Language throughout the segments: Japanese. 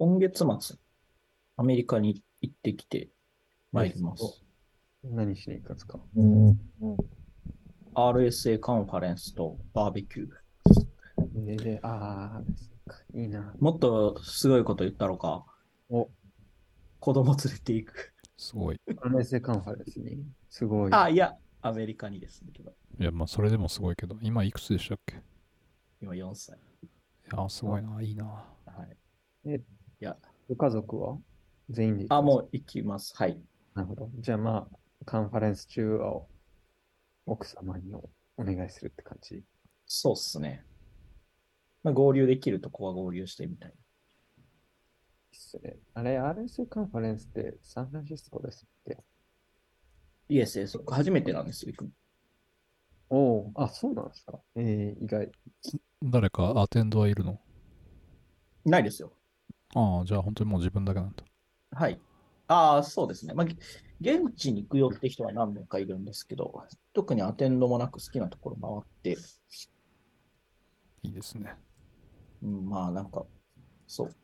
今月末、アメリカに行ってきて参ります。何しに行くんですか？RSA カンファレンスとバーベキュー。でで、ああ、いいな。もっとすごいこと言ったろか。お、子供連れて行く。すごい。アメセカンファレンスに？すごい。あ、いや、アメリカにですけど、いや、まあ、それでもすごいけど、今いくつでしたっけ？い今4歳。や、すごいな、いいな。はい。えいや、ご家族は？全員であ、もう行きます。はい。なるほど。じゃあまあ、カンファレンス中は奥様におお願いするって感じ？そうっすね。まあ、合流できるとこは合流してみたいな。あれ、RSA カンファレンスってサンフランシスコですっけイエスです。初めてなんですよ、行くの。おお、あ、そうなんですか。えー、意外。誰かアテンドはいるの？ないですよ。ああ、じゃあ本当にもう自分だけなんだ。はい。ああ、そうですね。まあ、げ現地に行くよって人は何名かいるんですけど、特にアテンドもなく好きなところ回って、いいですね。うん、まあなんか、そう。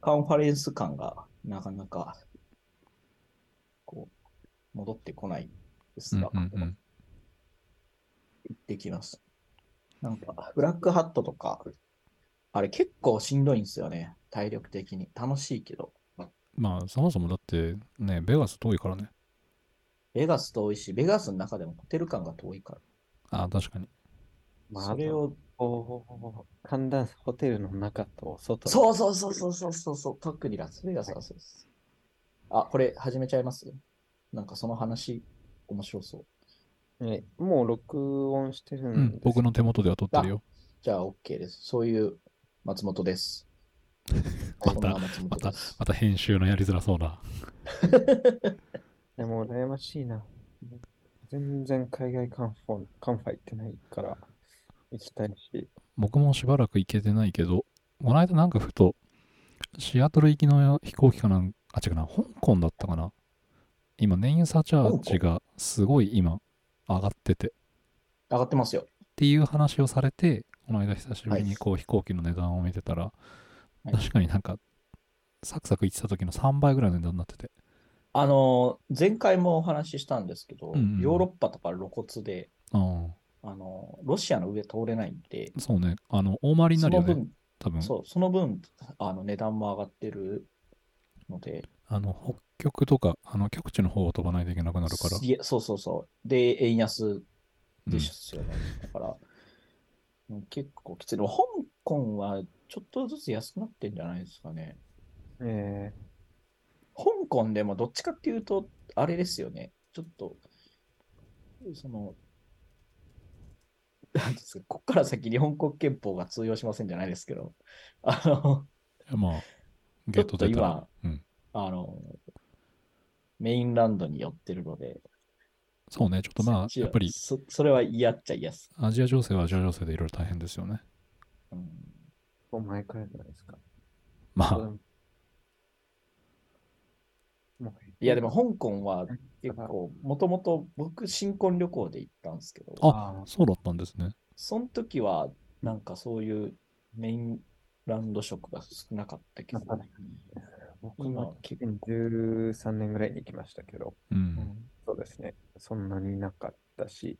カンファレンス感がなかなか、こう、戻ってこないですが、うんうんうん。行ってきます。なんか、ブラックハットとか、あれ結構しんどいんですよね。体力的に。楽しいけど。まあ、そもそもだってね、ベガス遠いからね。ベガス遠いし、ベガスの中でもホテル感が遠いから。ああ、確かに。まあ、それを、を、寒暖差ホテルの中と外。そうそうそうそうそうそうそう、特にラスベガスはそうです。あ、これ始めちゃいます？なんかその話、面白そう。えもう録音してるうんんです、僕の手元では撮ってるよ。じゃあ OK です。そういう松本です。またそんな松本です。また編集のやりづらそうな。でも羨ましいな。全然海外カンファカンファ行ってないから行きたいし。僕もしばらく行けてないけど、この間なんかふと、シアトル行きの飛行機かなんあ、違うな、香港だったかな。今、燃油サチャージがすごい今、上がってて。っ上がってますよ。ていう話をされて、この間久しぶりはいにこう飛行機の値段を見てたら、い確かになんか、サクサク行ってた時の3倍ぐらいの値段になってて。あの、前回もお話ししたんですけど、うんうんヨーロッパとか露骨で、ああの、ロシアの上通れないんで、あ、そうね。あの、大回りになるよね。その分、多分。そう、その分、あの値段も上がってるので、あの、北極とか、あの、極地の方を飛ばないといけなくなるから。いやそうそうそう。で、円安うんですよね。だから、うん結構きつい。香港はちょっとずつ安くなってんじゃないですかね。え香港でもどっちかっていうと、あれですよね。ちょっと、その、なんですか、ここから先日本国憲法が通用しませんじゃないですけど、あの、まあ、ゲート出たらちょっと。うん。あの、メインランドに寄ってるので、そうね。ちょっとまあやっぱり、そそれは嫌っちゃ嫌っす。アジア情勢はアジア情勢でいろいろ大変ですよね。うんー、お前くらいじゃないですか？まあ、いや、でも香港は結構、もともと僕、新婚旅行で行ったんですけど、あそうだったんですね。その時は、なんかそういうメインランド色が少なかったけど、僕今も2013年ぐらいに行きましたけど、うん。そうですね。そんなになかったし、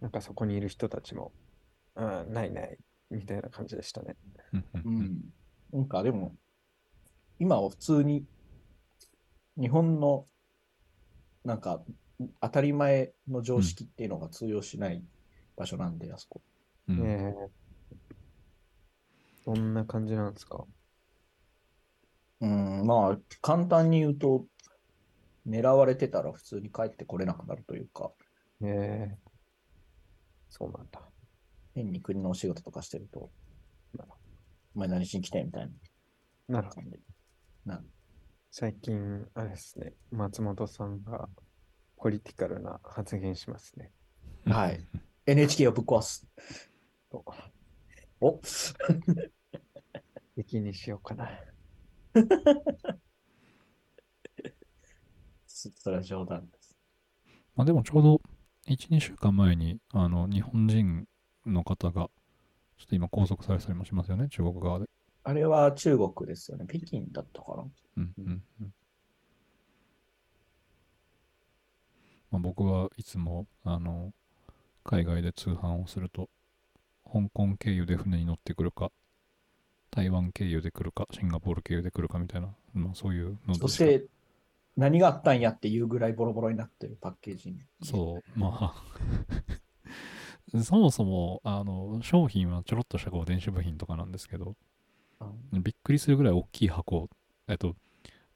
なんかそこにいる人たちも、うん、ないない、みたいな感じでしたね。うんうんううんん。なんかでも、今は普通に日本のなんか当たり前の常識っていうのが通用しない場所なんで、あそこ。うんええどんな感じなんですか？うん、まあ、簡単に言うと、狙われてたら普通に帰ってこれなくなるというか、ええそうなんだ。変に国のお仕事とかしてると、お前何しに来てんみたいなるほど。な最近、あれですね、松本さんがポリティカルな発言しますね。はい。NHK をぶっ壊す。とお 敵にしようかな。そそれは冗談です。まあでもちょうど1、2週間前に、あの、日本人の方が、ちょっと今拘束されたりもしますよね、中国側で。あれは中国ですよね。北京だったかな。うんうんうんまあ、僕はいつもあの海外で通販をすると香港経由で船に乗ってくるか台湾経由で来るかシンガポール経由で来るかみたいな、まあ、そういうのでそして、何があったんやっていうぐらいボロボロになってるパッケージに。そうまあそもそもあの商品はちょろっとしたこう電子部品とかなんですけどうん。びっくりするぐらい大きい箱、えっと、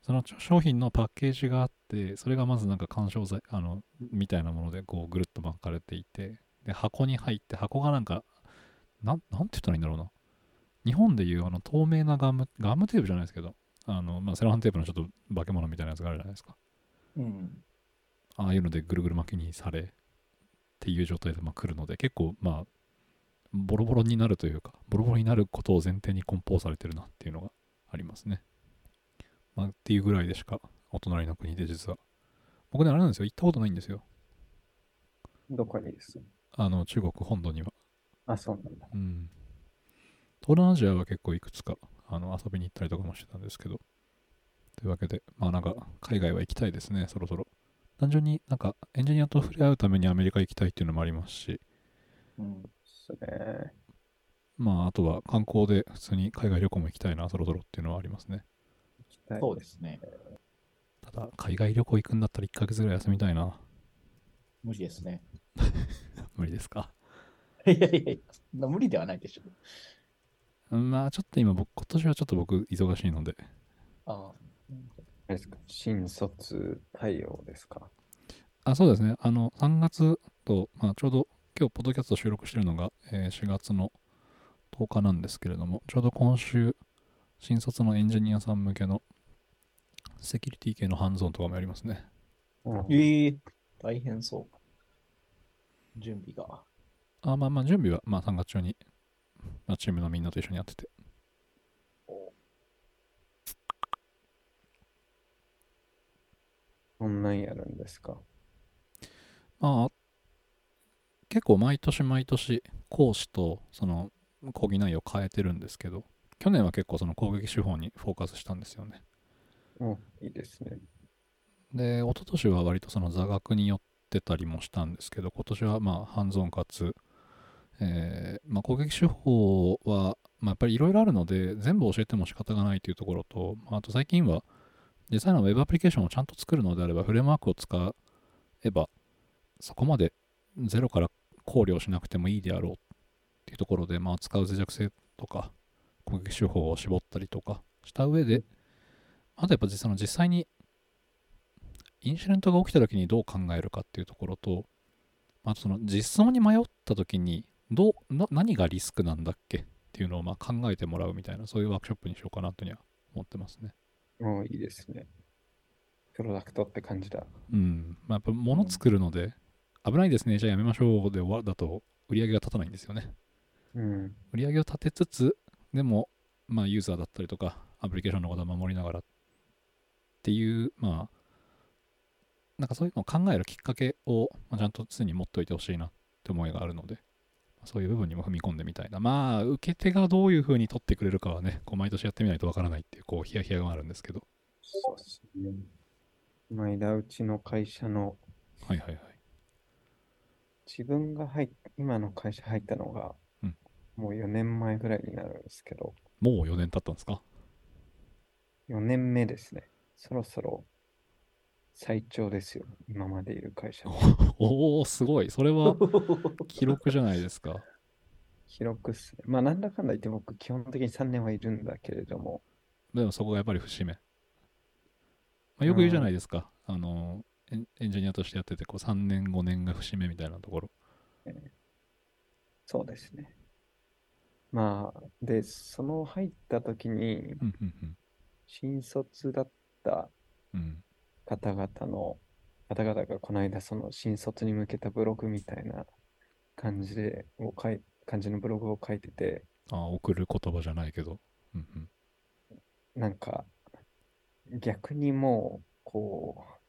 その商品のパッケージがあって、それがまずなんか緩衝材、あの、みたいなものでこうぐるっと巻かれていて、で、箱に入って、箱がなんか、なん、なんて言ったらいいんだろうな。日本でいうあの透明なガム、ガムテープじゃないですけど、あの、まあ、セロハンテープのちょっと化け物みたいなやつがあるじゃないですか。うん。ああいうのでぐるぐる巻きにされっていう状態でまあ来るので、結構まあ、ボロボロになるというか、ボロボロになることを前提に梱包されてるなっていうのがありますね。まあ、っていうぐらいでしか、お隣の国で実は。僕ね、あれなんですよ、行ったことないんですよ。どこにです？あの、中国本土には。あ、そうなんだ。うん。東南アジアは結構いくつかあの遊びに行ったりとかもしてたんですけど。というわけで、まあなんか海外は行きたいですね、そろそろ。単純になんかエンジニアと触れ合うためにアメリカ行きたいっていうのもありますし、うん。それ、まああとは観光で普通に海外旅行も行きたいな、そろそろっていうのはありますね。行きたいそうですね。ただ、海外旅行行くんだったら1ヶ月ぐらい休みたいな。無理ですね。無理ですか？いやいやいや、無理ではないでしょ。うんまあちょっと今僕、今年はちょっと僕忙しいので、ああ。あれですか？新卒対応ですか？あ、そうですね。あの、3月と、まあ、ちょうど今日、ポッドキャスト収録してるのが、えー4月の10日なんですけれども、ちょうど今週、新卒のエンジニアさん向けのセキュリティ系のハンズオンとかもやりますね。うんええ大変そう。準備が。あまあまあ、準備は、まあ、3月中に、まあ、チームのみんなと一緒にやってて。こんなんやるんですか？まあ、結構毎年毎年、講師とその講義内容変えてるんですけど、去年は結構その攻撃手法にフォーカスしたんですよね。うん、いいですね。で、一昨年は割とその座学によってたりもしたんですけど、今年はまあ、ハンズオンかつ、えーまあ、攻撃手法は、まあ、やっぱりいろいろあるので、全部教えても仕方がないというところと、まあ、あと最近は、実際のウェブアプリケーションをちゃんと作るのであれば、フレームワークを使えば、そこまでゼロから考慮しなくてもいいであろうっていうところで、まあ、使う脆弱性とか、攻撃手法を絞ったりとかした上で、あとやっぱ実際の実際にインシデントが起きた時にどう考えるかっていうところと、あとその実装に迷った時にどう何がリスクなんだっけっていうのをま考えてもらうみたいなそういうワークショップにしようかなとには思ってますね。もういいですね。プロダクトって感じだ。うん。まあ、やっぱ物作るので、危ないですね、じゃあやめましょうで終わだと売り上げが立たないんですよね。うん。売り上げを立てつつ、でも、まあ、ユーザーだったりとか、アプリケーションのことを守りながらっていう、まあ、なんかそういうのを考えるきっかけを、まあ、ちゃんと常に持っておいてほしいなって思いがあるので、そういう部分にも踏み込んでみたいな。まあ、受け手がどういうふうに取ってくれるかはね、こう毎年やってみないとわからないっていう、こう、ヒヤヒヤがあるんですけど。そうですね。前田うちの会社のはいはいはい。自分が入っ今の会社入ったのが、うんもう4年前ぐらいになるんですけど、もう4年経ったんですか？4年目ですね。そろそろ最長ですよ。今までいる会社の。おおすごい。それは 記録じゃないですか。広くっすね。まあ、なんだかんだ言って僕、基本的に3年はいるんだけれども、でもそこがやっぱり節目。まあ、よく言うじゃないですか。あのエン、エンジニアとしてやってて、こう3年、5年が節目みたいなところ。そうですね。まあ、で、その入った時に、うんうん新卒だったうん。うん。方々の方々がこの間その新卒に向けたブログみたいな感じでを書い感じのブログを書いててああ、送る言葉じゃないけど。うんうん。なんか逆にもうこう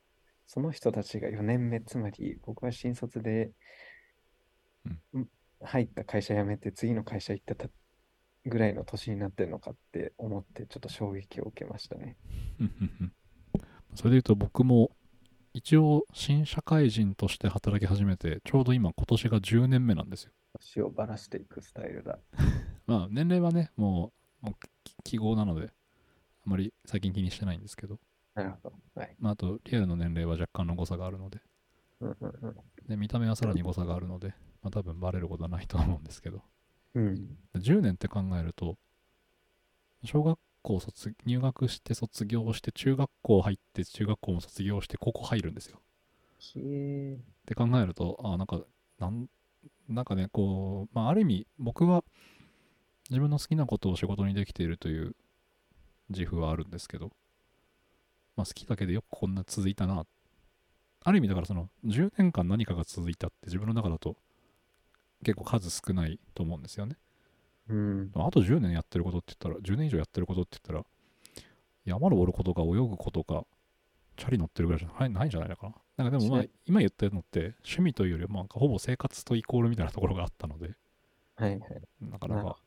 その人たちが4年目つまり僕は新卒で、うんうん入った会社辞めて次の会社行ったたぐらいの年になってるのかって思って、ちょっと衝撃を受けましたね。それで言うと僕も一応新社会人として働き始めてちょうど今今年が10年目なんですよ年をばらしていくスタイルだ。まあ年齢はねもうもうき記号なのであまり最近気にしてないんですけど、なるほど。はい。まあ、あとリアルの年齢は若干の誤差があるのでうんうんうん。で見た目はさらに誤差があるので、まあ、多分バレることはないと思うんですけどうん。10年って考えると小学校卒入学して卒業して中学校入って中学校も卒業して高校入るんですよ。って考えるとあなんかなんなんかねこうまあある意味僕は自分の好きなことを仕事にできているという自負はあるんですけどまあ好きだけでよくこんな続いたな。ある意味だからその10年間何かが続いたって自分の中だと結構数少ないと思うんですよね。うん。あと10年やってることって言ったら10年以上やってることって言ったら山登ることか泳ぐことかチャリ乗ってるぐらいじゃないないんじゃないのかな。なんかでもまあし今言ったのって趣味というよりはまあほぼ生活とイコールみたいなところがあったのではいはい。なかなか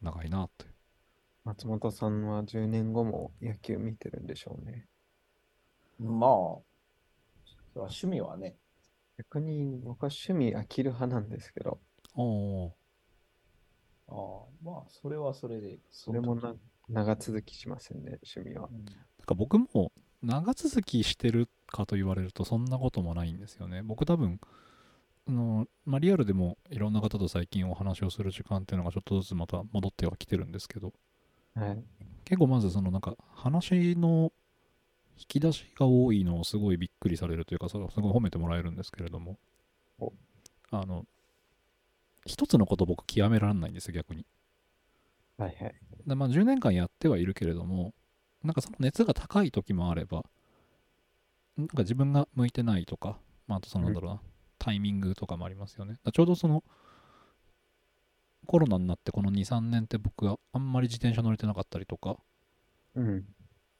長いなって。松本さんは10年後も野球見てるんでしょうね。まあ、それは趣味はね、逆に僕は趣味飽きる派なんですけど、おーああまあ、それはそれで、それもな長続きしませんね、趣味は。うん。なんか僕も長続きしてるかと言われるとそんなこともないんですよね。僕多分あの、まあ、リアルでもいろんな方と最近お話をする時間っていうのがちょっとずつまた戻ってはきてるんですけど。はい。結構まずそのなんか話の引き出しが多いのをすごいびっくりされるというかそれをすごい褒めてもらえるんですけれども。お。あの一つのこと僕極められないんですよ逆にはいはい。でまあ10年間やってはいるけれどもなんかその熱が高い時もあればなんか自分が向いてないとか、まあ、あとそのなんだろうな、タイミングとかもありますよねちょうどそのコロナになってこの23年って僕はあんまり自転車乗れてなかったりとかうん。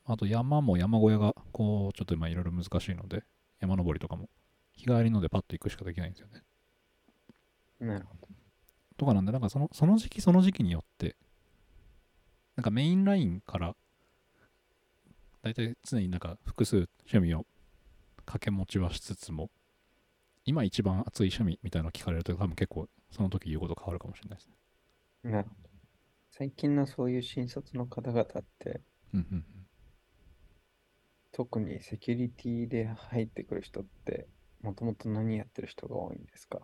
あと山も山小屋がこうちょっと今いろいろ難しいので山登りとかも日帰りのでパッと行くしかできないんですよねなるほど。とかなんでなんかそのその時期その時期によってなんかメインラインから大体常になんか複数趣味を掛け持ちはしつつも今一番熱い趣味みたいなの聞かれると多分結構その時言うこと変わるかもしれないですね。なるほど。最近のそういう新卒の方々って、うんうん特にセキュリティで入ってくる人って、もともと何やってる人が多いんですか？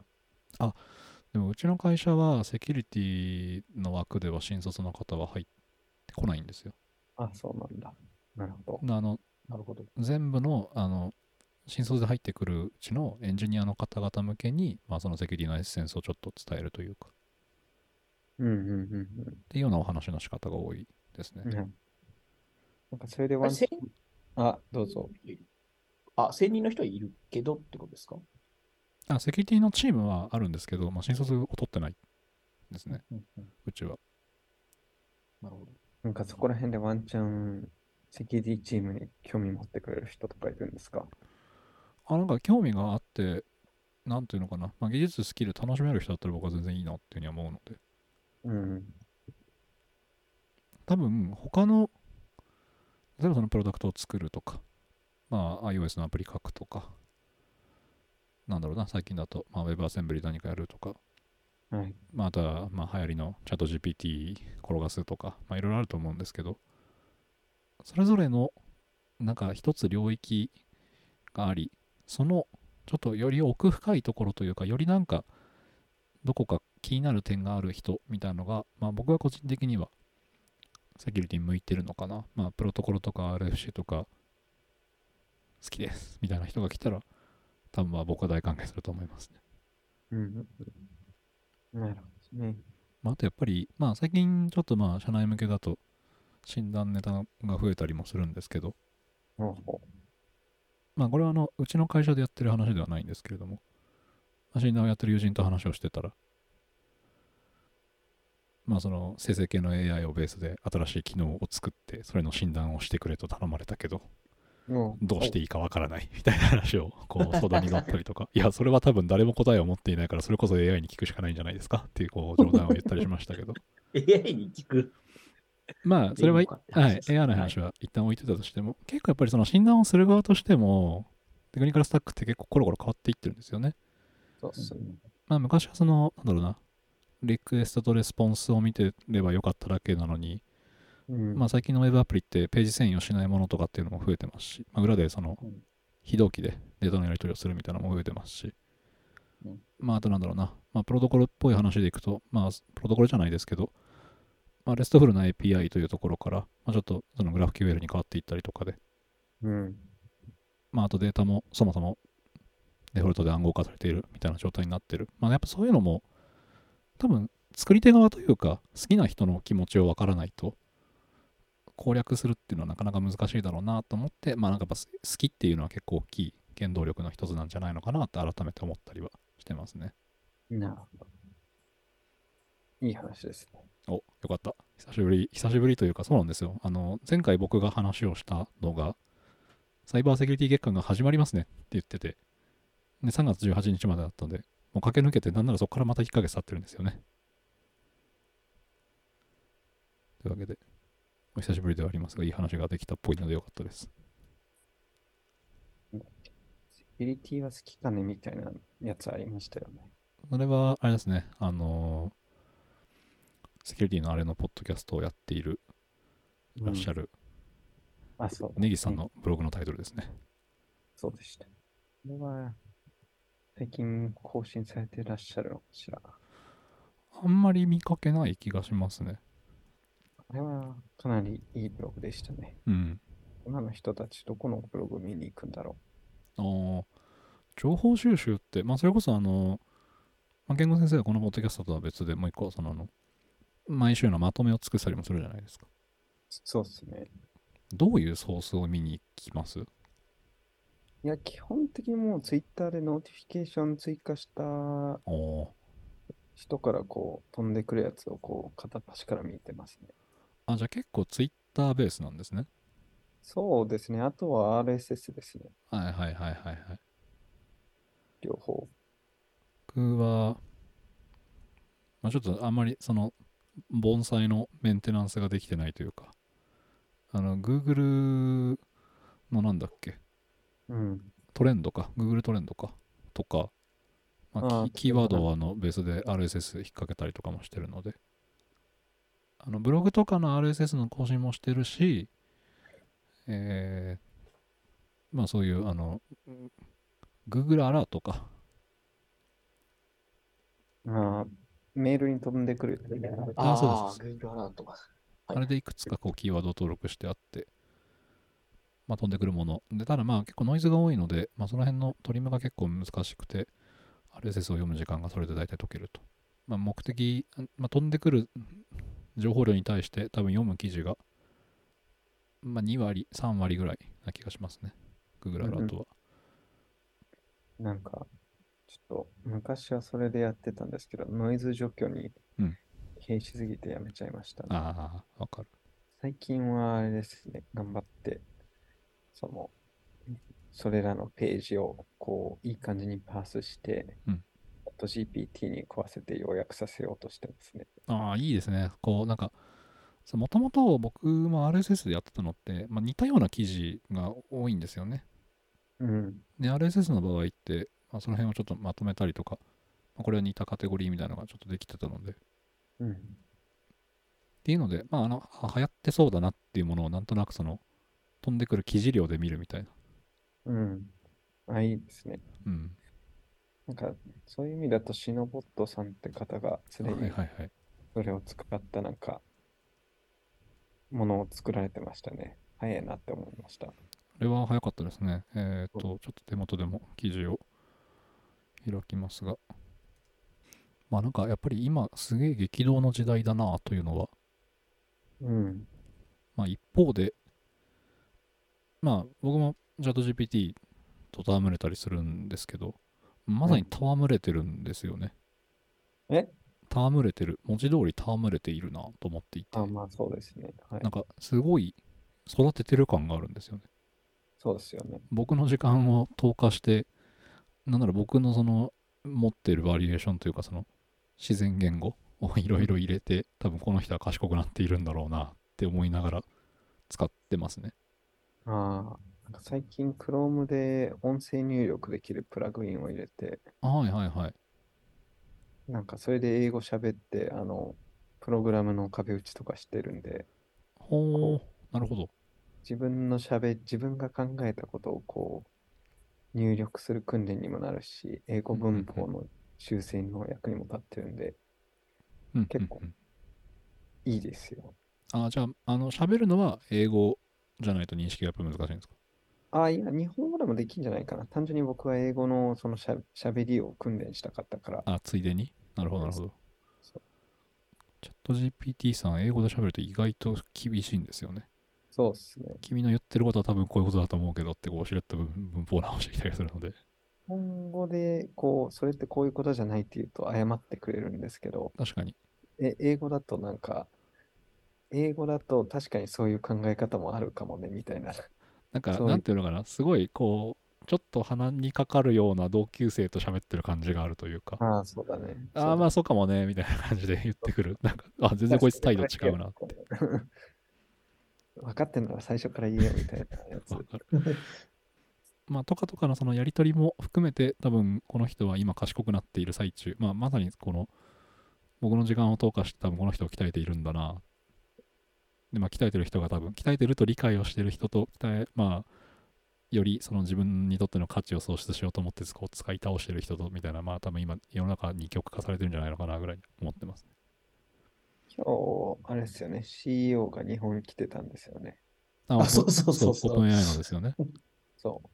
でもうちの会社はセキュリティの枠では新卒の方は入ってこないんですよ。あ、そうなんだ。なるほど。あのなるほど。全部のあの新卒で入ってくるうちのエンジニアの方々向けに、まあ、そのセキュリティのエッセンスをちょっと伝えるというかうんうんうんっていうようなお話の仕方が多いですね。うん。うんなんかそれでワンあ、どうぞ。あ、専任の人はいるけどってことですか？あセキュリティのチームはあるんですけど、まあ、新卒を取ってないですね、うんうんうちは。なるほど。なんかそこら辺でワンチャンセキュリティチームに興味持ってくれる人とかいるんですか？あなんか興味があって、なんていうのかな、まあ、技術、スキル楽しめる人だったら僕は全然いいなっていうふうには思うので、うん。多分他の、例えばそのプロダクトを作るとか、まあ、iOS のアプリ書くとか、なんだろうな、最近だと、まあ、Web アセンブリ何かやるとか、はい。まあ、あとは、まあ、流行りのチャット GPT 転がすとか、まあ、いろいろあると思うんですけど、それぞれの、なんか一つ領域があり、その、ちょっとより奥深いところというか、よりなんか、どこか気になる点がある人みたいなのが、まあ、僕は個人的には、セキュリティに向いてるのかな。まあ、プロトコルとか RFC とか、好きです、みたいな人が来たら、多分まあ僕は大歓迎すると思いますね。うん。なるほどね。まあ、あとやっぱり、まあ最近ちょっとまあ社内向けだと診断ネタが増えたりもするんですけど、まあこれはあの、うちの会社でやってる話ではないんですけれども、まあ診断をやってる友人と話をしてたら、まあその生成系の AI をベースで新しい機能を作って、それの診断をしてくれと頼まれたけど、どうしていいかわからない。みたいな話をこう相談に乗ったりとか、いや、それは多分誰も答えを持っていないから、それこそ AI に聞くしかないんじゃないですか？っていうこう冗談を言ったりしましたけど、AI に聞く？まあ、それは、はい。AI の話は一旦置いてたとしても、結構やっぱりその診断をする側としても、テクニカルスタックって結構コロコロ変わっていってるんですよね。そうっすね。まあ、昔はその、なんだろうな、リクエストとレスポンスを見てればよかっただけなのに、うん。まあ、最近のウェブアプリってページ遷移をしないものとかっていうのも増えてますし、まあ、裏でそのうん非同期でデータのやり取りをするみたいなのも増えてますし、うんまあ、あとなんだろうな、まあ、プロトコルっぽい話でいくと、まあ、プロトコルじゃないですけど、まあ、レストフルな API というところから、まあ、ちょっとそのグラフ QL に変わっていったりとかで、うん。まあ、あとデータもそもそもデフォルトで暗号化されているみたいな状態になってる。まあ、やっぱそういうのも、多分作り手側というか、好きな人の気持ちを分からないと、攻略するっていうのはなかなか難しいだろうなと思って、まあなんかやっぱ好きっていうのは結構大きい原動力の一つなんじゃないのかなって改めて思ったりはしてますね。なるほど。いい話ですね。お、よかった。久しぶり、久しぶりというかそうなんですよ。あの、前回僕が話をしたのが、サイバーセキュリティ月間が始まりますねって言ってて、で、3月18日までだったので、もう駆け抜けて、なんならそこからまた1ヶ月経ってるんですよね。というわけで、お久しぶりではありますが、いい話ができたっぽいのでよかったです。セキュリティは好きかねみたいなやつありましたよね。それは、あれですね、あのーセキュリティのあれのポッドキャストをやっている、いらっしゃる。る、あ、そう。ネギさんのブログのタイトルですね。そうでした。これは、最近更新されていらっしゃるのかしら。あんまり見かけない気がしますね。あれはかなりいいブログでしたね。うん。今の人たちどこのブログ見に行くんだろあー情報収集って、まあ、それこそあの、まあ、言語先生はこのポッドキャストとは別でもう一個、そのあの、毎週のまとめを作ったりもするじゃないですか。う。そうですね。どういうソースを見に行きます？いや、基本的にもう Twitter で notification 追加した人からこう飛んでくるやつをこう片っ端から見てますね。あ、じゃあ結構ツイッターベースなんですね。そうですね。あとは RSS ですね。はいはいはいはいはい。両方。僕は、まあ、ちょっとあんまりその盆栽のメンテナンスができてないというか、あの、Google のなんだっけ、うん。トレンドか、Google トレンドか、とか、まああキーワードはあのベースで RSS 引っ掛けたりとかもしてるので、あのブログとかの RSS の更新もしてるし、えーまあそういうあの Google アラートか、あーメールに飛んでくる。あそうです。Google アラートが。はいあれでいくつかこうキーワード登録してあって、まあ、飛んでくるもの。で、ただまあ結構ノイズが多いので、まあ、その辺のトリムが結構難しくて、RSS を読む時間がそれで大体解けると。まあ、目的、まあ、飛んでくる情報量に対して多分読む記事が、まあ、2割、3割ぐらいな気がしますね。Google アラートは。なんか、ちょっと昔はそれでやってたんですけど、ノイズ除去にうん疲弊しすぎてやめちゃいましたね。ああ、わかる。最近はあれですね、頑張って、その、それらのページをこう、いい感じにパースして、うんあと GPT に食わせて要約させようとしてますね。ああ、いいですね。こう、なんか、もともと僕も RSS でやってたのって、まあ、似たような記事が多いんですよね。うん。で、RSS の場合って、まあ、その辺をちょっとまとめたりとか、まあこれは似たカテゴリーみたいなのがちょっとできてたので、っうん。ていうので、まあ、あの、は流行ってそうだなっていうものをなんとなくその、飛んでくる記事量で見るみたいな。うん。あ、いいですね。うん。なんか、そういう意味だと、シノボットさんって方が常はいにはいはい。それを使ったなんか、ものを作られてましたね。早いなって思いました。これは早かったですね。えっ、と、ちょっと手元でも記事を開きますが。まあなんかやっぱり今すげえ激動の時代だなというのは、うん。まあ一方で、まあ僕も ChatGPT と戯れたりするんですけど、まさに戯れてるんですよね。え？戯れてる。文字通り戯れているなと思っていてあ、、まあそうですね。はいなん。かすごい育ててる感があるんですよね。そうですよね。僕の時間を投下して、なんなら僕のその持っているバリエーションというかその自然言語をいろいろ入れて、多分この人は賢くなっているんだろうなって思いながら使ってますね。ああ、最近 Chrome で音声入力できるプラグインを入れて、はいはいはい。なんかそれで英語喋って、あの、プログラムの壁打ちとかしてるんで、ほう、なるほど。自分の喋、自分が考えたことをこう、入力する訓練にもなるし、英語文法の修正の役にも立ってるんで、うん結構うんうんいいですよ。あじゃあ、あの、喋るのは英語じゃないと認識がやっぱ難しいんですか？ああ、いや、日本語でもできんじゃないかな。単純に僕は英語のそのしゃ喋りを訓練したかったから。あ、ついでに？なるほど、なるほど。チャット GPT さん、英語で喋ると意外と厳しいんですよね。そうっすね。君の言ってることは多分こういうことだと思うけどって、こう、しれっと文文法を直してきたりするので。日本語で、こう、それってこういうことじゃないって言うと謝ってくれるんですけど、確かに。え、英語だとなんか、英語だと確かにそういう考え方もあるかもね、みたいな。なんか、なんていうのかな、すごい、こう、ちょっと鼻にかかるような同級生と喋ってる感じがあるというか、ああ、そうだね。ああ、まあそうかもね、みたいな感じで言ってくる。なんか、あ、全然こいつ態度違うなって。て。分かってんなら最初から言えよみたいなやつ まあ、とかとかのそのやりとりも含めて、多分この人は今賢くなっている最中、まあ、まさにこの、僕の時間を投下して多分この人を鍛えているんだな。で、まあ、鍛えてる人が多分、鍛えてると理解をしてる人と、鍛え、まあ、よりその自分にとっての価値を創出しようと思ってこう使い倒してる人とみたいな、まあ多分今世の中に極化されてるんじゃないのかなぐらいに思ってます。今日、あれですよね、CEO が日本に来てたんですよね。ああそうそうそうそうオープン AI のですよね。そう。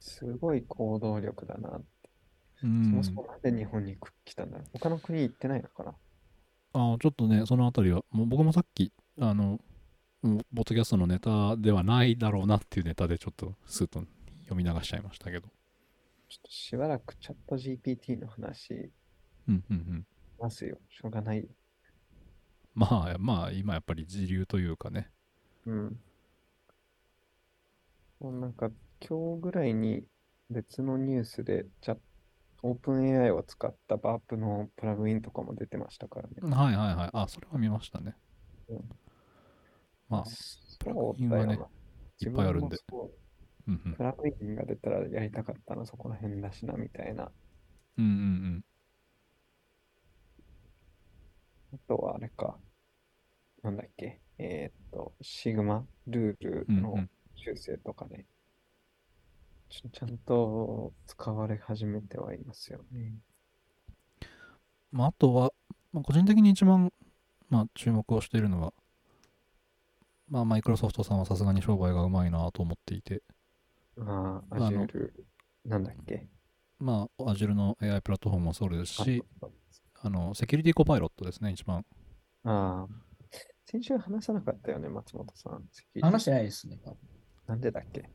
すごい行動力だな。うそんもそもなんで日本に来たんだろう。他の国行ってないのかな。あちょっとね、そのあたりは、もう僕もさっき、あの、もうポッドキャストのネタではないだろうなっていうネタでちょっとスーッと読み流しちゃいましたけど。ちょっとしばらくチャット GPT の話うんうんうん。ますよ。しょうがないよ。まあ、まあ、今やっぱり時流というかね。うん。もうなんか今日ぐらいに別のニュースでチャオープン AI を使ったバープのプラグインとかも出てましたからね。はいはいはい。あ、それは見ましたね。うんまあ、プラグインはねいっぱいあるんでううんうんプ。ラグインが出たらやりたかったな、そこら辺だしな、みたいな。うんうんあとはあれか。なんだっけ。えーっと、シグマルールのうんうんうん。修正とかね。ちゃんと使われ始めてはいますよね。まあ、あとは、まあ、個人的に一番、まあ、注目をしているのは、まあ、マイクロソフトさんはさすがに商売がうまいなと思っていて、ああ、あの Azure、なんだっけ？まあ、Azure の AI プラットフォームもそうですあし、あの、セキュリティコパイロットですね、一番。ああ。先週話さなかったよね、松本さん。セキュリティ話してないですね。なんでだっけ？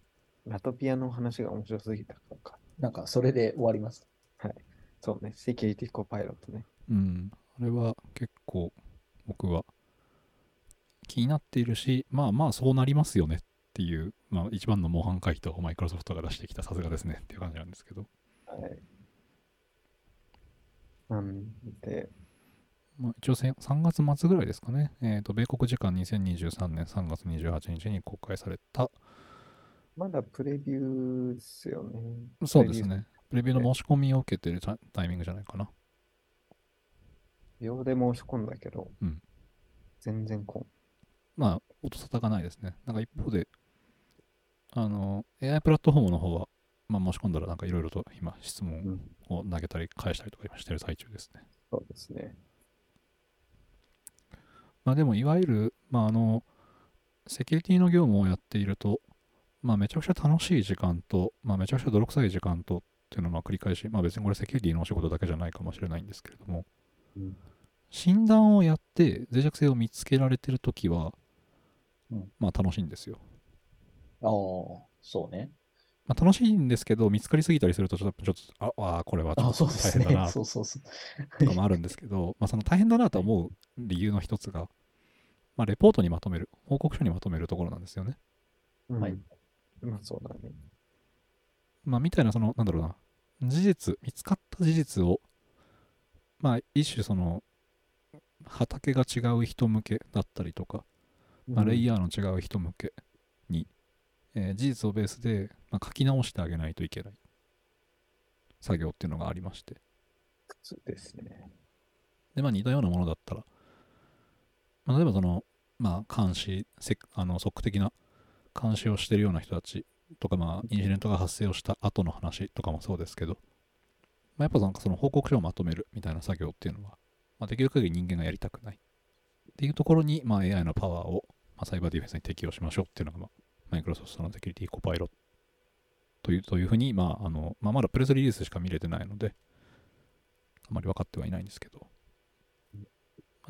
ラトピアの話が面白すぎたからか。なんか、それで終わります。そうね、セキュリティコパイロットね。うん。あれは結構、僕は気になっているし、まあまあ、そうなりますよねっていう、まあ、一番の模範回答をマイクロソフトが出してきたさすがですねっていう感じなんですけど、はい。なんで、まあ、一応せ3月末ぐらいですかね、えっ、と、米国時間2023年3月28日に公開された、まだプレビューですよね。そうですね、プレビューの申し込みを受けてるタタイミングじゃないかな。秒で申し込んだけど、うん全然こまあ、音沙汰がないですね。なんか一方で、あの、AI プラットフォームの方は、まあ、申し込んだらなんかいろいろと今質う。う問ん、を投げたり返したりとか今してる最中ですね。そうですね。まあでもいわゆる、まああの、セキュリティの業務をやっていると、まあめちゃくちゃ楽しい時間と、まあめちゃくちゃ泥臭い時間とっていうのをまあ繰り返し、まあ別にこれセキュリティのお仕事だけじゃないかもしれないんですけれども、うん診断をやって脆弱性を見つけられてるときは、うんまあ楽しいんですよ。ああ、そうね。まあ楽しいんですけど、見つかりすぎたりするとちょっと、ちょっと、ああ、これはちょあっと。大変だなそうそうそう。とかもあるんですけど、まあその大変だなと思う理由の一つが、まあレポートにまとめる、報告書にまとめるところなんですよね。うんはい。まあそうだね。まあみたいな、その、なんだろうな、事実、見つかった事実を、まあ一種その畑が違う人向けだったりとか、まあ、レイヤーの違う人向けに、えー事実をベースで、まあ、書き直してあげないといけない。作業っていうのがありまして。そうですね。で、まあ似たようなものだったら、まあ、例えばその、まあ監視、せあの即的な監視をしてるような人たちとか、まあインシデントが発生をした後の話とかもそうですけど、まあ、やっぱなんかその報告書をまとめるみたいな作業っていうのは、まあ、できる限り人間がやりたくない。っていうところに、まあ、AI のパワーを、まあ、サイバーディフェンスに適用しましょうっていうのが、まあ、マイクロソフトのセキュリティコパイロット。というというふうに、まああのまあ、まだプレスリリースしか見れてないので、あまり分かってはいないんですけど、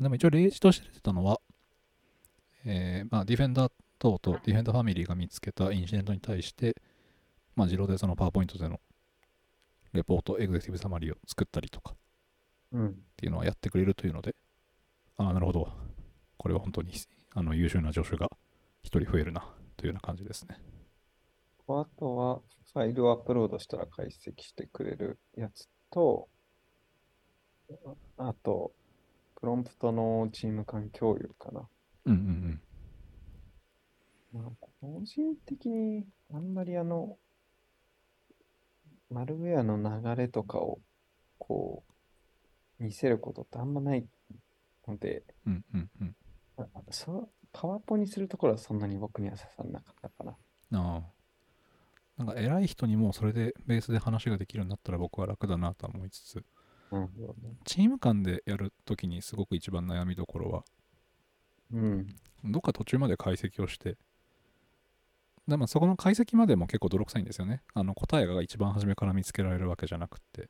でも一応例示として出てたのは、えーまあ、ディフェンダー等とディフェンダーファミリーが見つけたインシデントに対して、まあ、自動でそのパワーポイントでのレポート、エグゼクティブサマリーを作ったりとかうん。っていうのはやってくれるというので、ああ、なるほど。これは本当にあの優秀な助手が一人増えるなというような感じですね。あとは、ファイルをアップロードしたら解析してくれるやつと、あと、プロンプトのチーム間共有かな。うんうんまあ、個人的にあんまりあの、マルウェアの流れとかをこう、見せることってあんまないので、うん。うんうんうん。あそうパワポにするところはそんなに僕には刺さらなかったかな。ああ。なんか偉い人にもそれでベースで話ができるようになったら僕は楽だなとは思いつつ、なるほどね。チーム間でやるときにすごく一番悩みどころは、うん。どっか途中まで解析をして、でまあそこの解析までも結構泥臭いんですよね。あの答えが一番初めから見つけられるわけじゃなくって、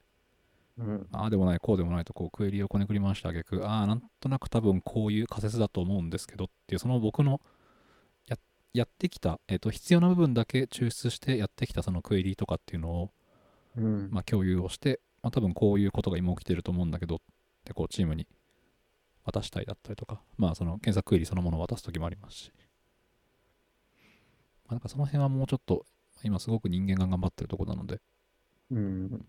うん。ああでもない、こうでもないとこうクエリをこねくり回してあげく、ああ、なんとなく多分こういう仮説だと思うんですけどっていう、その僕のややってきた、えっと必要な部分だけ抽出してやってきたそのクエリとかっていうのを、うん。まあ、共有をして、まあ、多分こういうことが今起きてると思うんだけどってこうチームに渡したいだったりとか、まあその検索クエリそのものを渡すときもありますし、まあ、なんかその辺はもうちょっと今すごく人間が頑張ってるところなので、うん。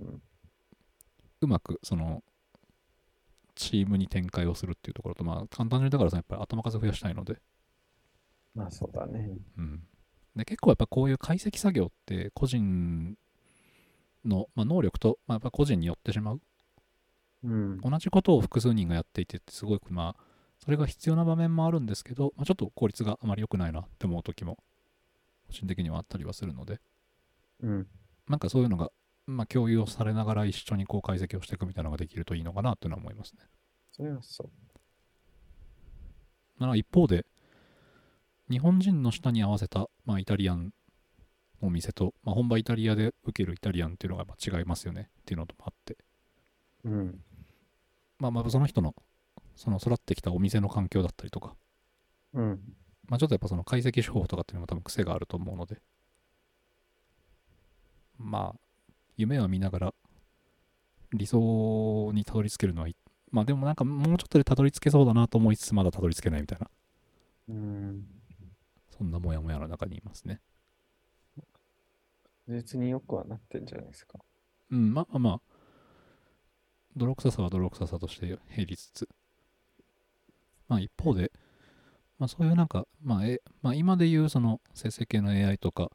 うまくそのチームに展開をするっていうところと、まあ簡単にだからさ、やっぱり頭数増やしたいので、まあそうだね。うん。で、結構やっぱこういう解析作業って個人の、まあ、能力と、まあ、やっぱ個人によってしまう。うん。同じことを複数人がやっていてってすごくまあそれが必要な場面もあるんですけど、まあ、ちょっと効率があまり良くないなって思う時も個人的にはあったりはするのでうん。なんかそういうのが、まあ、共有をされながら一緒にこう解析をしていくみたいなのができるといいのかなっていうのは思いますね。それはそう。まあ一方で日本人の舌に合わせた、まあ、イタリアンお店と、まあ、本場イタリアで受けるイタリアンっていうのがまあ違いますよねっていうのともあってうん。まあまあその人のその育ってきたお店の環境だったりとかうん。まあちょっとやっぱその解析手法とかっていうのも多分癖があると思うので、まあ、夢を見ながら理想にたどり着けるのはいい。まあでもなんかもうちょっとでたどり着けそうだなと思いつつまだたどり着けないみたいな、うん。そんなモヤモヤの中にいますね。別によくはなってんじゃないですか。うん、まあまあまあ、泥臭さは泥臭さとして減りつつ、まあ一方で、まあそういうなんか、まあ、えまあ、今で言うその生成系の AI とか、ま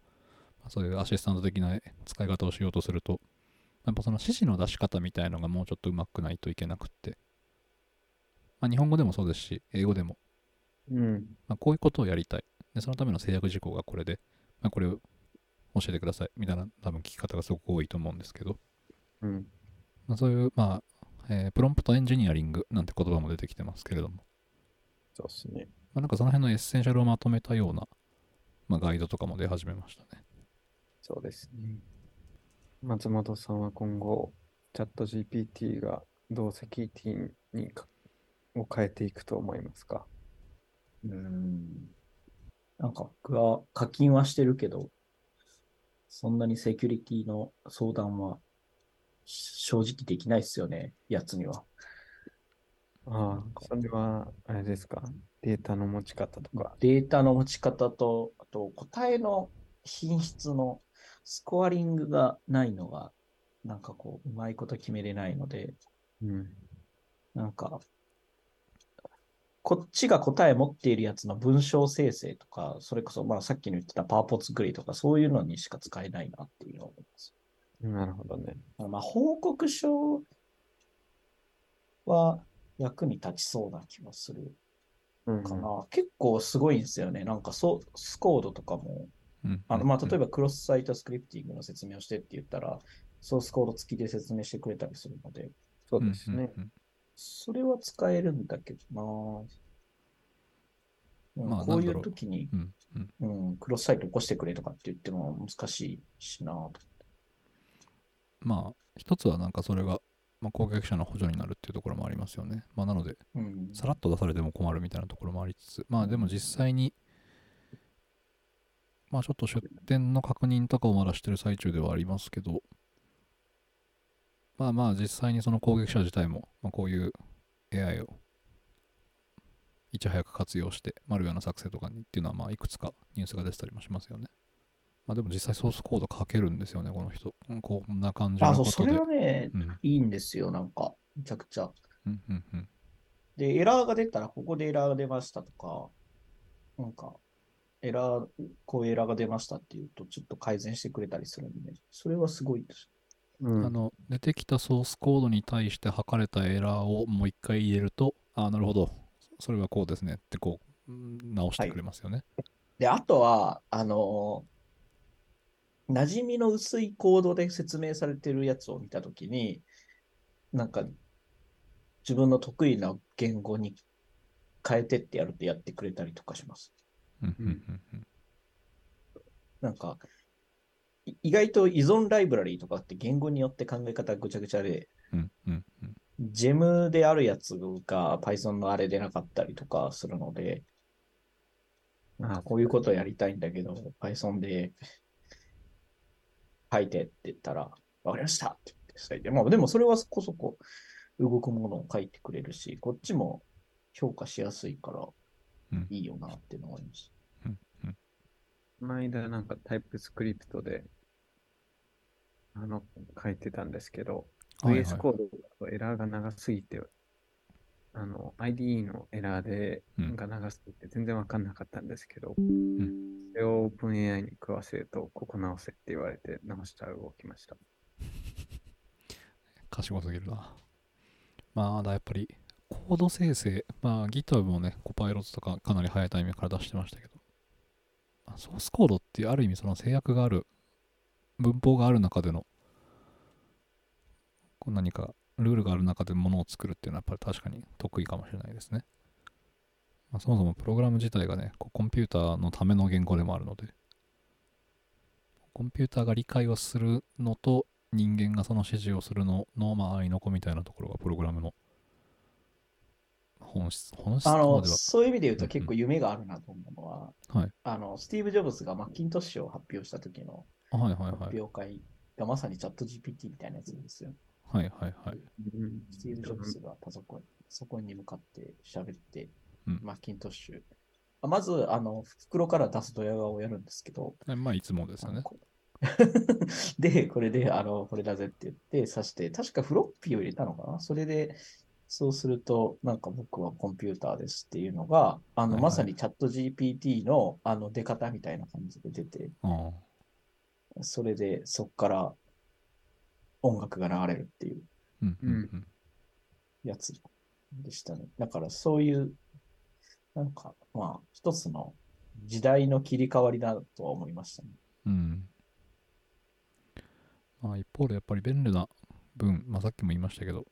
あ、そういうアシスタント的な使い方をしようとすると、やっぱその指示の出し方みたいのがもうちょっと上手くないといけなくって、まあ日本語でもそうですし、英語でも、うん。まあこういうことをやりたい。で、そのための制約事項がこれで、まあこれを教えてください。みたいな多分聞き方がすごく多いと思うんですけど、うん。まあ、そういう、まあ、えー prompt engineering なんて言葉も出てきてますけれども、そうっすね。まあ、なんかその辺の essential をまとめたような、まあ、ガイドとかも出始めましたね。そうですね。松本さんは今後、チャット GPT がどうセキュリティにかを変えていくと思いますか？うん。なんか僕は課金はしてるけど、そんなにセキュリティの相談は正直できないですよね、やつには。ああ、それは、あれですか？データの持ち方とか。データの持ち方と、あと答えの品質のスコアリングがないのが、なんかこう、うまいこと決めれないので、うん。なんか、こっちが答え持っているやつの文章生成とか、それこそ、まあさっきの言ってたパワポ作りとか、そういうのにしか使えないなっていうのを思います。なるほどね。まあ、報告書は役に立ちそうな気もするうんかな。結構すごいんですよね。なんかソスコードとかも、うんあのまあ、例えば、ばクロスサイトスクリプティングの説明をしてって言ったら、ソースコード付きで説明してくれたりするので、そうですね。うんうんそれは使えるんだけどな。うんまあこういうう時に、うんうんうん、クロスサイト起こしてくれとかって言っても難しいしなと。まあ、一つはなんかそれが、まあ、攻撃者の補助になるっていうところもありますよね。まあ、なので、うん、さらっと出されても困るみたいなところもありつつ、まあでも実際に、まあちょっと出店の確認とかをまだしてる最中ではありますけど、まあまあ実際にその攻撃者自体も、まあ、こういう AI をいち早く活用して、マルウェアの作成とかにっていうのは、まあいくつかニュースが出てたりもしますよね。まあでも実際ソースコード書けるんですよね、この人。うんこんな感じのあ、そう、ことで。それはね、うんいいんですよ、なんか、めちゃくちゃ。うんうんうんで、エラーが出たら、ここでエラーが出ましたとか、なんか、エラー、こういうエラーが出ましたっていうと、ちょっと改善してくれたりするんで、それはすごいです。うんあの出てきたソースコードに対して測れたエラーをもう一回入れると、あなるほど、それはこうですねってこううん直してくれますよね。で、あとは、あのー馴染みの薄いコードで説明されてるやつを見たときに、なんか、自分の得意な言語に変えてってやるとやってくれたりとかします。なんか、い意外と依存ライブラリーとかって言語によって考え方がぐちゃぐちゃで、ジェムであるやつが Python のあれでなかったりとかするので、なんかこういうことをやりたいんだけど、Python で書いてって言ったら、わかりましたって言って書いて、まあでもそれはそこそこ動くものを書いてくれるし、こっちも評価しやすいからうん。いいよなっていうのがあります。この間なんかタイプスクリプトで、あの、書いてたんですけど、はいはい。VS コードだとエラーが長すぎて、あの、IDE のエラーで、うんが長すぎて全然わかんなかったんですけど、んそれを OpenAI に食わせると、ここ直せって言われて直したら動きました。賢すぎるな。まあ、だやっぱりコード生成、まあ GitHub もね、コパイロットとかかなり早いタイミングから出してましたけど、まあソースコードっていうある意味その制約がある、文法がある中での、こう何かルールがある中でものを作るっていうのはやっぱり確かに得意かもしれないですね。まあ、そもそもプログラム自体がね、コンピューターのための言語でもあるので、コンピューターが理解をするのと人間がその指示をするのの、まあ、愛の子みたいなところがプログラムの本質、本質あの。そういう意味で言ううんうんと結構夢があるなと思うのは、はいあの、スティーブ・ジョブズがマッキントッシュを発表した時の発はい。表会がまさにチャット GPT みたいなやつですよ。はいはいはい。うんスティーブ・ジョブズがパソコン、パソコンに向かって喋って、うん。マッキントッシュ。あまず、あの、袋から出すドヤ顔をやるんですけど、えまあ、いつもですよね。こ で、これで、あの、これだぜって言って刺して、確かフロッピーを入れたのかな？それで、そうすると、なんか僕はコンピューターですっていうのが、あの、はいはい。まさにチャット GPT の、あの、出方みたいな感じで出て、あ。それで、そっから音楽が流れるっていう。やつでしたね。だからそういう、なんか、まあ、一つの時代の切り替わりだとは思いましたね。うん。まあ、一方でやっぱり便利な分、まあ、さっきも言いましたけど、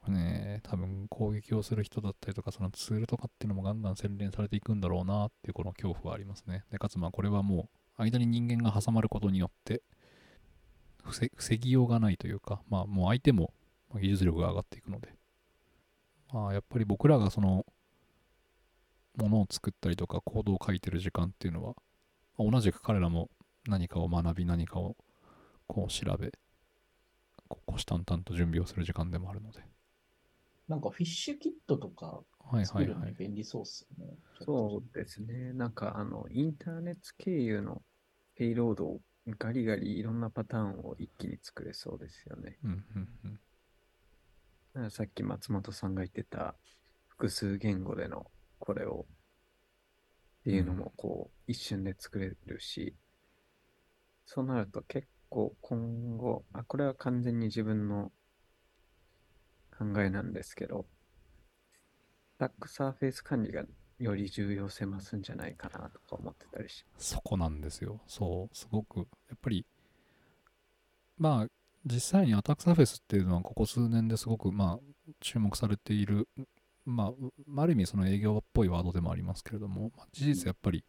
これね、多分攻撃をする人だったりとか、そのツールとかっていうのもガンガン洗練されていくんだろうなっていうこの恐怖はありますね。で、かつまあこれはもう間に人間が挟まることによって、防防ぎようがないというか、まあもう相手もまあ技術力が上がっていくので、まあやっぱり僕らがその、ものを作ったりとかコードを書いてる時間っていうのは、まあ同じく彼らも何かを学び何かをこう調べこう虎視眈々と準備をする時間でもあるのでなんかフィッシュキットとかはい作るのにはいはい便利そうっすよね。そうですね。なんか、あの、インターネット経由のpayload をガリガリいろんなパターンを一気に作れそうですよね。うんうんうんさっき松本さんが言ってた複数言語でのこれをっていうのもこう一瞬で作れるし、そうなると結構今後、あ、これは完全に自分の考えなんですけど、バックサーフェイス管理がより重要性増すんじゃないかなとか思ってたりしそこなんですよ。そう、すごく、やっぱり、まあ、実際にアタックサーフェイスっていうのは、ここ数年ですごく、まあ、注目されている、まあ、ある意味、その営業っぽいワードでもありますけれども、まあ、事実、やっぱり、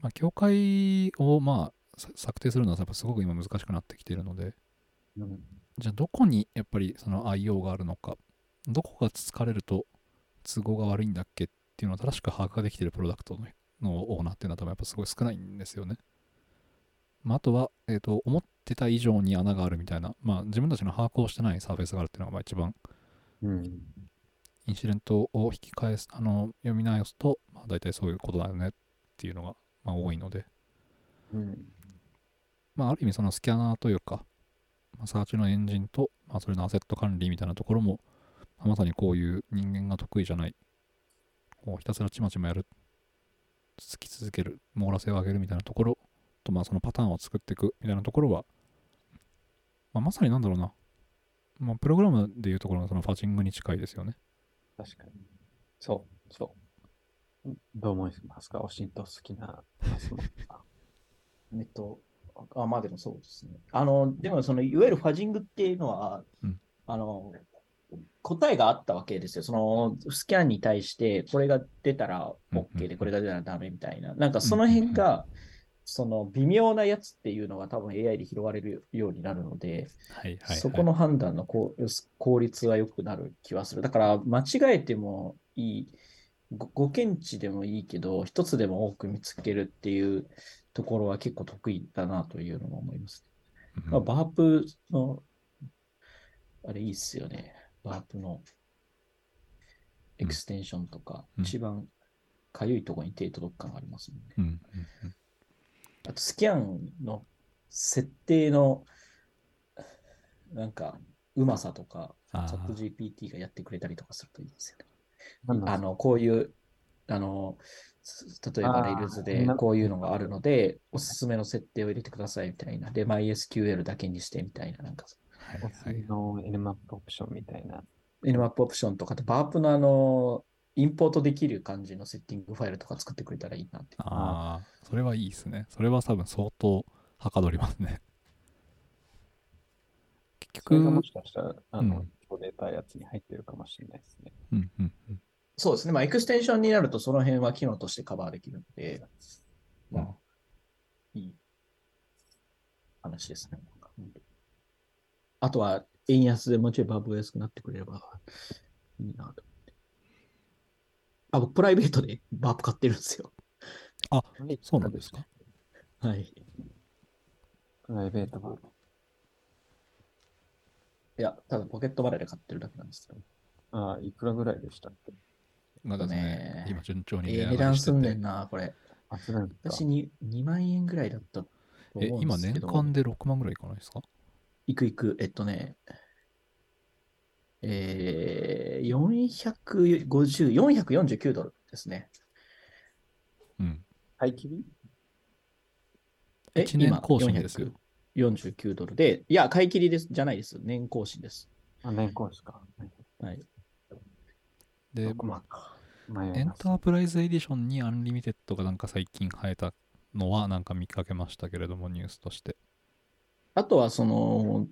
まあ、境界を、まあ、さ策定するのは、やっぱすごく今難しくなってきているので、うんじゃあ、どこにやっぱりその IO があるのか、どこがつかれると都合が悪いんだっけっていうのを正しく把握ができているプロダクトののオーナーっていうのは多分やっぱすごい少ないんですよね。まあ、あとは、えっ、と、思ってた以上に穴があるみたいな、まあ、自分たちの把握をしてないサーフェスがあるっていうのがまあ一番、うん。インシデントを引き返す、あの、読み直すと、まあ、大体そういうことだよねっていうのが、まあ、多いので、うん。まあ、ある意味そのスキャナーというか、まあ、サーチのエンジンと、まあ、それのアセット管理みたいなところも、まさにこういう人間が得意じゃない、こうひたすらちまちまやる、つき続ける、網羅性を上げるみたいなところと、まあ、そのパターンを作っていくみたいなところは、まあ、まさになんだろうな、まあ、プログラムでいうところのそのファチングに近いですよね。確かに。そう、そう。どう思いますか？おしんと好きな。えっと、あ、まあでもそうですね。あの、でもその、いわゆるファジングっていうのは、うんあの、答えがあったわけですよ。その、スキャンに対して、これが出たら OK で、これが出たらダメみたいな。なんかその辺が、その微妙なやつっていうのが多分 AI で拾われるようになるので、はいはい、はい。そこの判断の効率は良くなる気はする。だから間違えてもいい、ごご検知でもいいけど、一つでも多く見つけるっていうところは結構得意だなというのも思います。うんまあ、バープの、あれいいっすよね。バープのエクステンションとか、うん。一番かゆいところに手届く感がありますもんね。うんうんうん。あとスキャンの設定のなんかうまさとか、あチャットー GPT がやってくれたりとかするといいですよね。あの、こういう、あの、す例えばあー Rails でなこういうのがあるので、おすすめの設定を入れてくださいみたいな。で、MySQL だけにしてみたいな、なんか、はいおはいすの NMAP オプションみたいな。Nmap オプションとか、あと Burp のあの、インポートできる感じのセッティングファイルとか作ってくれたらいいなって。ああ、それはいいですね。それは多分相当はかどりますね。結局それがも、しかしたら、あの、うん出たやつに入ってるかもしれないですね。うんうんうん。そうですね。まあ、エクステンションになるとその辺は機能としてカバーできるので、まあ、いい話ですね。あとは、円安でもうちょいバーブが安くなってくれればいいなと思って。あ、僕、プライベートでバーブ買ってるんですよ。そうなんですか？はい。プライベートが。いや、ただポケットバレーで買ってるだけなんですけど。ああ、いくらぐらいでしたっけ？がですねね、今順調にええ値値上がりして段すんねてんな、これ。私に2万円ぐらいだったと思え、今年うんですけど。間で6万ぐらいいかないですか？いくいく、えっとね、えー、450、449ドルですね。うん。買い切り？え、1年更新ですよ。449ドルで、いや、買い切りです、じゃないです。年更新です。あ、年功ですか。はい。で、6万か。迷エンいますタープライズエディションにアンリミテッドがなんか最近生えたのはなんか見かけましたけれども、ニュースとして。あとは、その、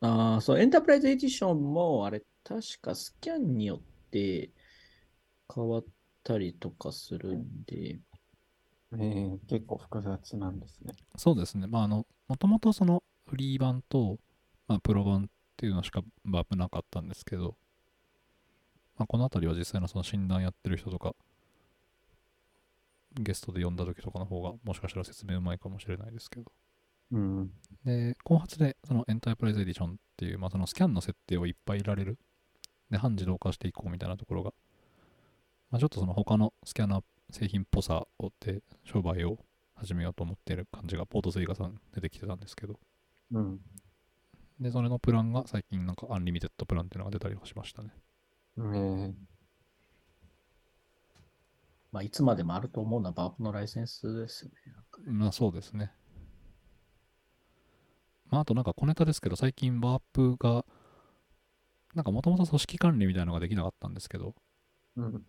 あーそう、エンタープライズエディションも、あれ、確かスキャンによって変わったりとかするんで、えー、結構複雑なんですね。そうですね。まあ、あの、もともとそのフリー版と、まあ、プロ版っていうのしかバープなかったんですけど、まあ、このあたりは実際のその診断やってる人とか、ゲストで呼んだ時とかの方が、もしかしたら説明うまいかもしれないですけど。うん。で、後発でそのエンタープライズエディションっていう、まあ、そのスキャンの設定をいっぱいいられる。で、半自動化していこうみたいなところが、まあ、ちょっとその他のスキャナー製品っぽさをで商売を始めようと思っている感じが、ポートスイガさん出てきてたんですけど、うん。で、それのプランが最近なんかアンリミテッドプランっていうのが出たりはしましたね。ねまあ、いつまでもあると思うのはバープのライセンスですよね。まあそうですね。まああとなんか小ネタですけど、最近バープが、なんかもともと組織管理みたいなのができなかったんですけど、うん。なん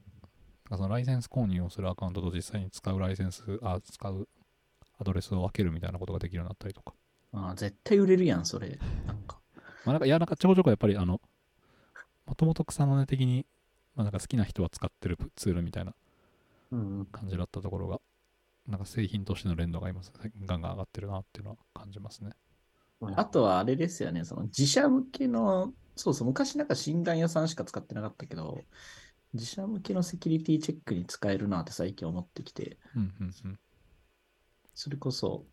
かそのライセンス購入をするアカウントと実際に使うライセンス、あ、使うアドレスを分けるみたいなことができるようになったりとか。ああ絶対売れるやん、それ。なんか。まあなんか、いや、なんかちょこちょこやっぱりあの、もともと草の根的に、まあなんか好きな人は使ってるツールみたいなうん。感じだったところが、なんか製品としての連動が今、ガンガン上がってるなっていうのは感じますね。あとはあれですよね、その自社向けの、そうそう、昔なんか診断屋さんしか使ってなかったけど、自社向けのセキュリティチェックに使えるなって最近思ってきて、うんうんうん。それこそ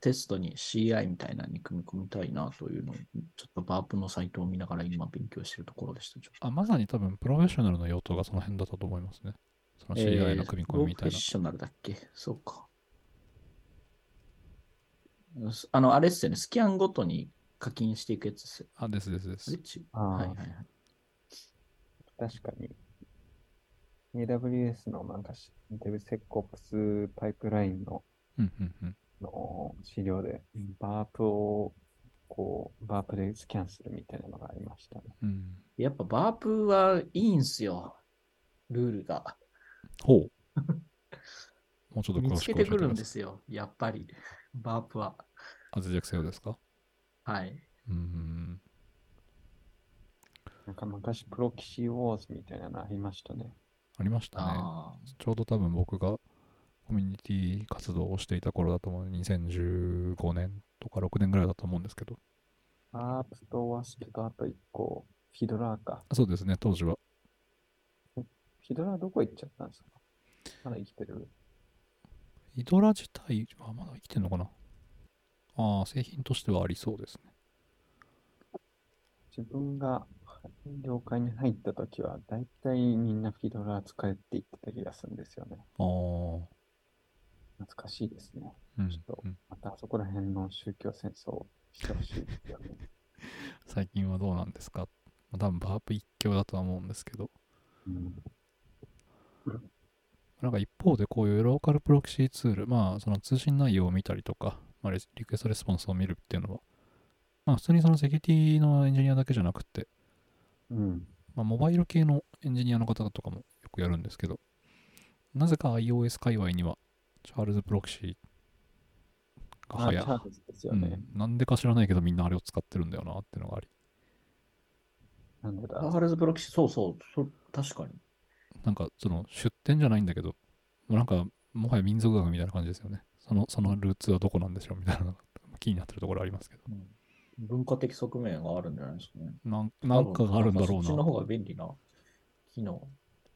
テストに CI みたいなのに組み込みたいなというのを、ちょっとバープのサイトを見ながら今勉強してるところでした。あ、まさに多分プロフェッショナルの用途がその辺だったと思いますね。その CI の組み込みみたいなプロフェッ。ショナルだっけ？そうか。あの、あれっすよね、スキャンごとに課金していくやつですよ。あ、ですですですあれ。ちあーはいはいはい。確かに。AWS のなんかし、DevSecOps パイプラインのうんうんうん。の資料で、バープを、こう、バープでスキャンするみたいなのがありましたね。うん、やっぱバープはいいんすよ。ルールが。ほう。もうちょっと詳見つしく教えてけてくるん。ですよ。やっぱり。バープは。あ、脆弱性ですか？はい。うんうんなんか昔、プロキシウォーズみたいなのありましたね。ありましたね。あちょうど多分僕がコミュニティ活動をしていた頃だと思う。2015年とか6年ぐらいだと思うんですけど。アープとワスプとあと1個、フィドラーか。そうですね、当時は。フィドラーどこ行っちゃったんですか？まだ生きてる？イドラ自体はまだ生きてんのかな？ああ、製品としてはありそうですね。自分が業界に入った時は、だいたいみんなフィドラー使えって言ってた気がするんですよね。ああ、懐かしいですね。うんちょっとうんまたそこら辺の宗教戦争をしてほしいですよね。最近はどうなんですか？まあ多分バープ一強だとは思うんですけど。うんなんか一方でこういうローカルプロキシーツール、まあその通信内容を見たりとか、まあ、リリクエストレスポンスを見るっていうのは、まあ普通にそのセキュリティのエンジニアだけじゃなくて、うん。まあモバイル系のエンジニアの方とかもよくやるんですけど、なぜか iOS 界隈にはチャールズプロキシーがあ、流行チャールズですよね。うん、なんでか知らないけどみんなあれを使ってるんだよなっていうのがあり、なんでだあ。アールズプロキシ、そうそう、そ確かに。なんかその出店じゃないんだけど、もうなんかもはや民族学みたいな感じですよね。そのそのルーツはどこなんでしょうみたいな 気になってるところありますけど。文化的側面があるんじゃないですかね。なんなんかがあるんだろうな。そっちの方が便利な機能。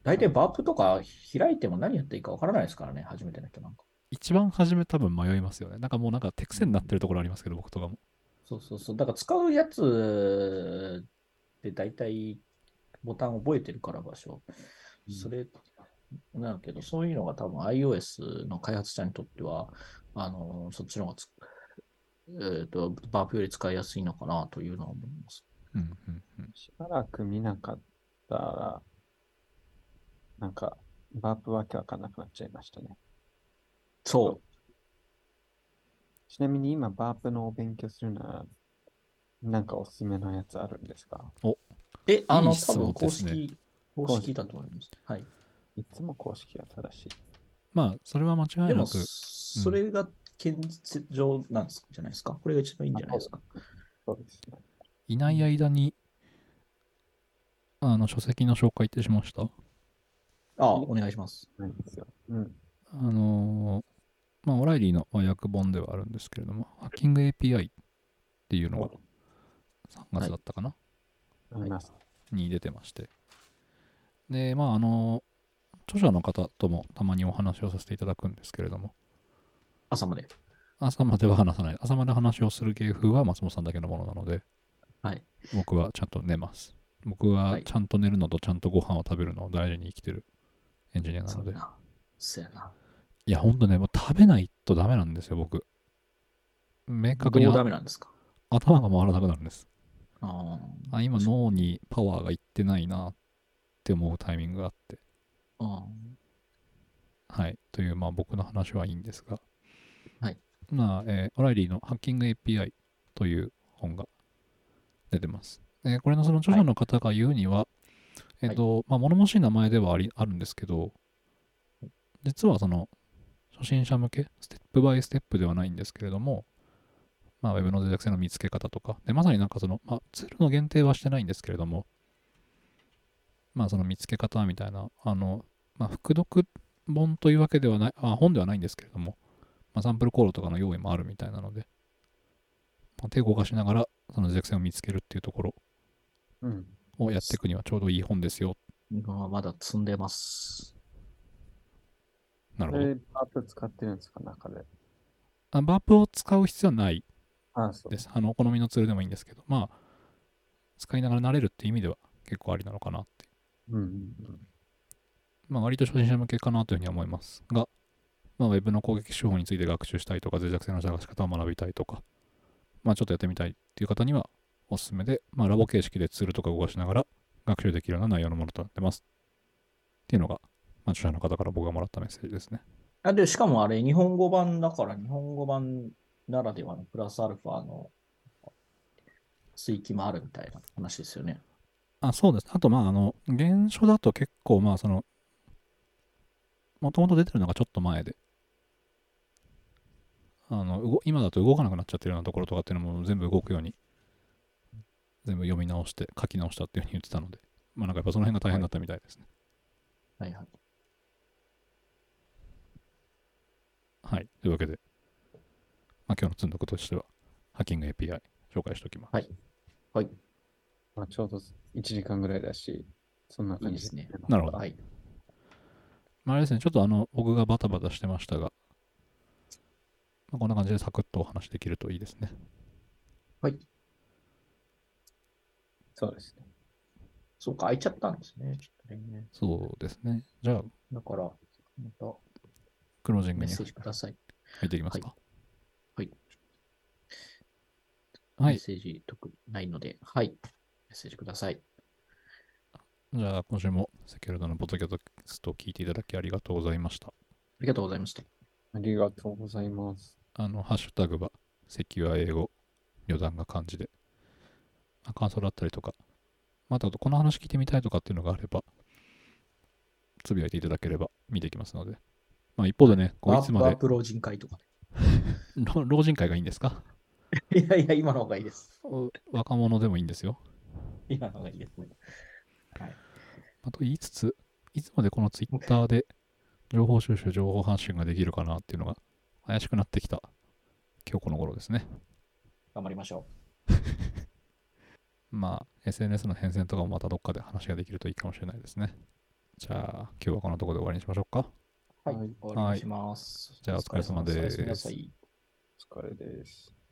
大体バープとか開いても何やっていいかわからないですからね、初めての人なんか。一番初め多分迷いますよね。なんかもうなんか手癖になってるところありますけど、僕とかも。そうそうそう。だから使うやつで大体ボタン覚えてるから場所。それなんだけど、そういうのが多分 iOS の開発者にとっては、あの、そっちの方がつ、えっ、と、バープより使いやすいのかなというのは思います。うんうんうん。しばらく見なかったら、なんか、バープわけわかんなくなっちゃいましたね。そちなみに今、バープのお勉強するなら、なんかおすすめのやつあるんですか？う。え、あの、いい質多分公式、公式だと思います。はい。いつも公式が正しい。まあ、それは間違でも、いなく、それが現実上なんですじゃないですか？これが一番いいんじゃないですか？そうですね。いない間に、あの、書籍の紹介ってしました？ああ、お願いします。ないんですよ。うん。あのーまあ、オライリーのまあ訳本ではあるんですけれども、ハッキング API っていうのが3月だったかな、あります。に出てまして。で、まあ、あの著者の方ともたまにお話をさせていただくんですけれども、朝まで。朝までは話さない。朝まで話をする芸風は松本さんだけのものなので、はい。僕はちゃんと寝ます。僕ははいちゃんと寝るのとちゃんとご飯を食べるのを大事に生きてるエンジニアなので。そうやな。そうやな。いや、ほんとね、もう食べないとダメなんですよ、僕。明確にダメなんですか？頭が回らなくなるんです。ああ今脳にパワーがいってないなって思うタイミングがあって。あ。あ。はい。というまあ僕の話はいいんですが。はい。まあ、えーオライリーのハッキング API という本が出てます。えーこれのその著者の方が言うには、えっ、と、まあ物々しい名前ではありあるんですけど実はその初心者向けステップバイステップではないんですけれどもまあ、ウェブの脆弱性の見つけ方とか、で、まさになんかその、まあ、ツールの限定はしてないんですけれども、まあ、その見つけ方みたいな、あの、まあ、複読本というわけではない、あ本ではないんですけれども、まあ、サンプルコードとかの用意もあるみたいなので、まあ、手を動かしながら、その脆弱性を見つけるっていうところうん。をやっていくにはちょうどいい本ですよ。今はまだ積んでます。なるほど。で、アップ使ってるんですか、中で？あバープを使う必要はないです。あの、お好みのツールでもいいんですけど、まあ、使いながら慣れるっていう意味では結構ありなのかなっていううんうんまあ、割と初心者向けかなというふうには思いますが、まあ、ウェブの攻撃手法について学習したいとか、脆弱性の探し方を学びたいとか、まあ、ちょっとやってみたいっていう方にはおすすめで、まあ、ラボ形式でツールとか動かしながら学習できるような内容のものとなってます。っていうのが、まあ、著者の方から僕がもらったメッセージですね。あで、しかもあれ、日本語版だから、日本語版ならではのプラスアルファの追記もあるみたいな話ですよね。あ、そうです。あと、まあ、あの、原書だと結構、まあ、その、もともと出てるのがちょっと前で、あの、動今だと動かなくなっちゃってるようなところとかっていうのも全部動くように、全部読み直して、書き直したっていうふうに言ってたので、まあ、なんかやっぱその辺が大変だったみたいですね。はいはい。はい。というわけで、まあ、今日の積んどくとしては、ハッキング API 紹介しておきます。はいはい。まあ、ちょうど1時間ぐらいだし、そんない感じいですね。なるほどはい。まあ、あれですね、ちょっとあの、僕がバタバタしてましたが、まあ、こんな感じでサクッとお話できるといいですね。はい。そうですね。そうか、開いちゃったんですね。ちょっとね。そうですね。じゃあ、だから、またクロージングメッにセージください。入っていきますか。はい。はい。メッセージ特にないので、はい。メッセージください。じゃあ、今週もセキュリティのポッドキャストを聞いていただきありがとうございました。ありがとうございました。ありがとうございます。あの、ハッシュタグは、セキュア英語、余談が漢字で、まあ感想だったりとか、また、この話聞いてみたいとかっていうのがあれば、つぶやいていただければ見ていきますので。まあ、一方でね、こういつまでワー、プ老人会とか 老老人会がいいんですか？ね。いやいや、今の方がいいです。お若者でもいいんですよ。今の方がいいですね。はい。あと言いつつ、いつまでこのツイッターで情報収集、情報発信ができるかなっていうのが怪しくなってきた今日この頃ですね。頑張りましょ まあ、SNS の変遷とかもまたどっかで話ができるといいかもしれないですね。じゃあ、今日はこのところで終わりにしましょうか。う。はい。はい終わりにします。じゃあお疲れ様ですお疲れです。